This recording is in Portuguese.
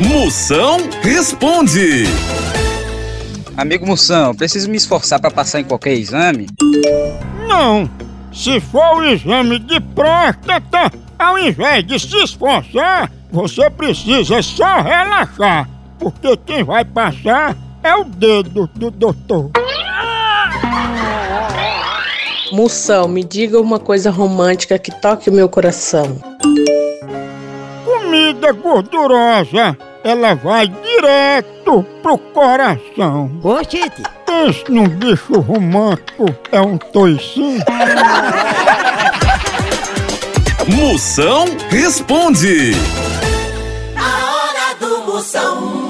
Moção responde. Amigo Moção, preciso me esforçar para passar em qualquer exame? Não. Se for o exame de próstata, ao invés de se esforçar, você precisa só relaxar. Porque quem vai passar é o dedo do doutor. Moção, me diga uma coisa romântica que toque o meu coração. Comida gordurosa, ela vai direto pro coração. Oxente! Pense num bicho romântico, é um toicinho. Moção responde. A hora do Moção.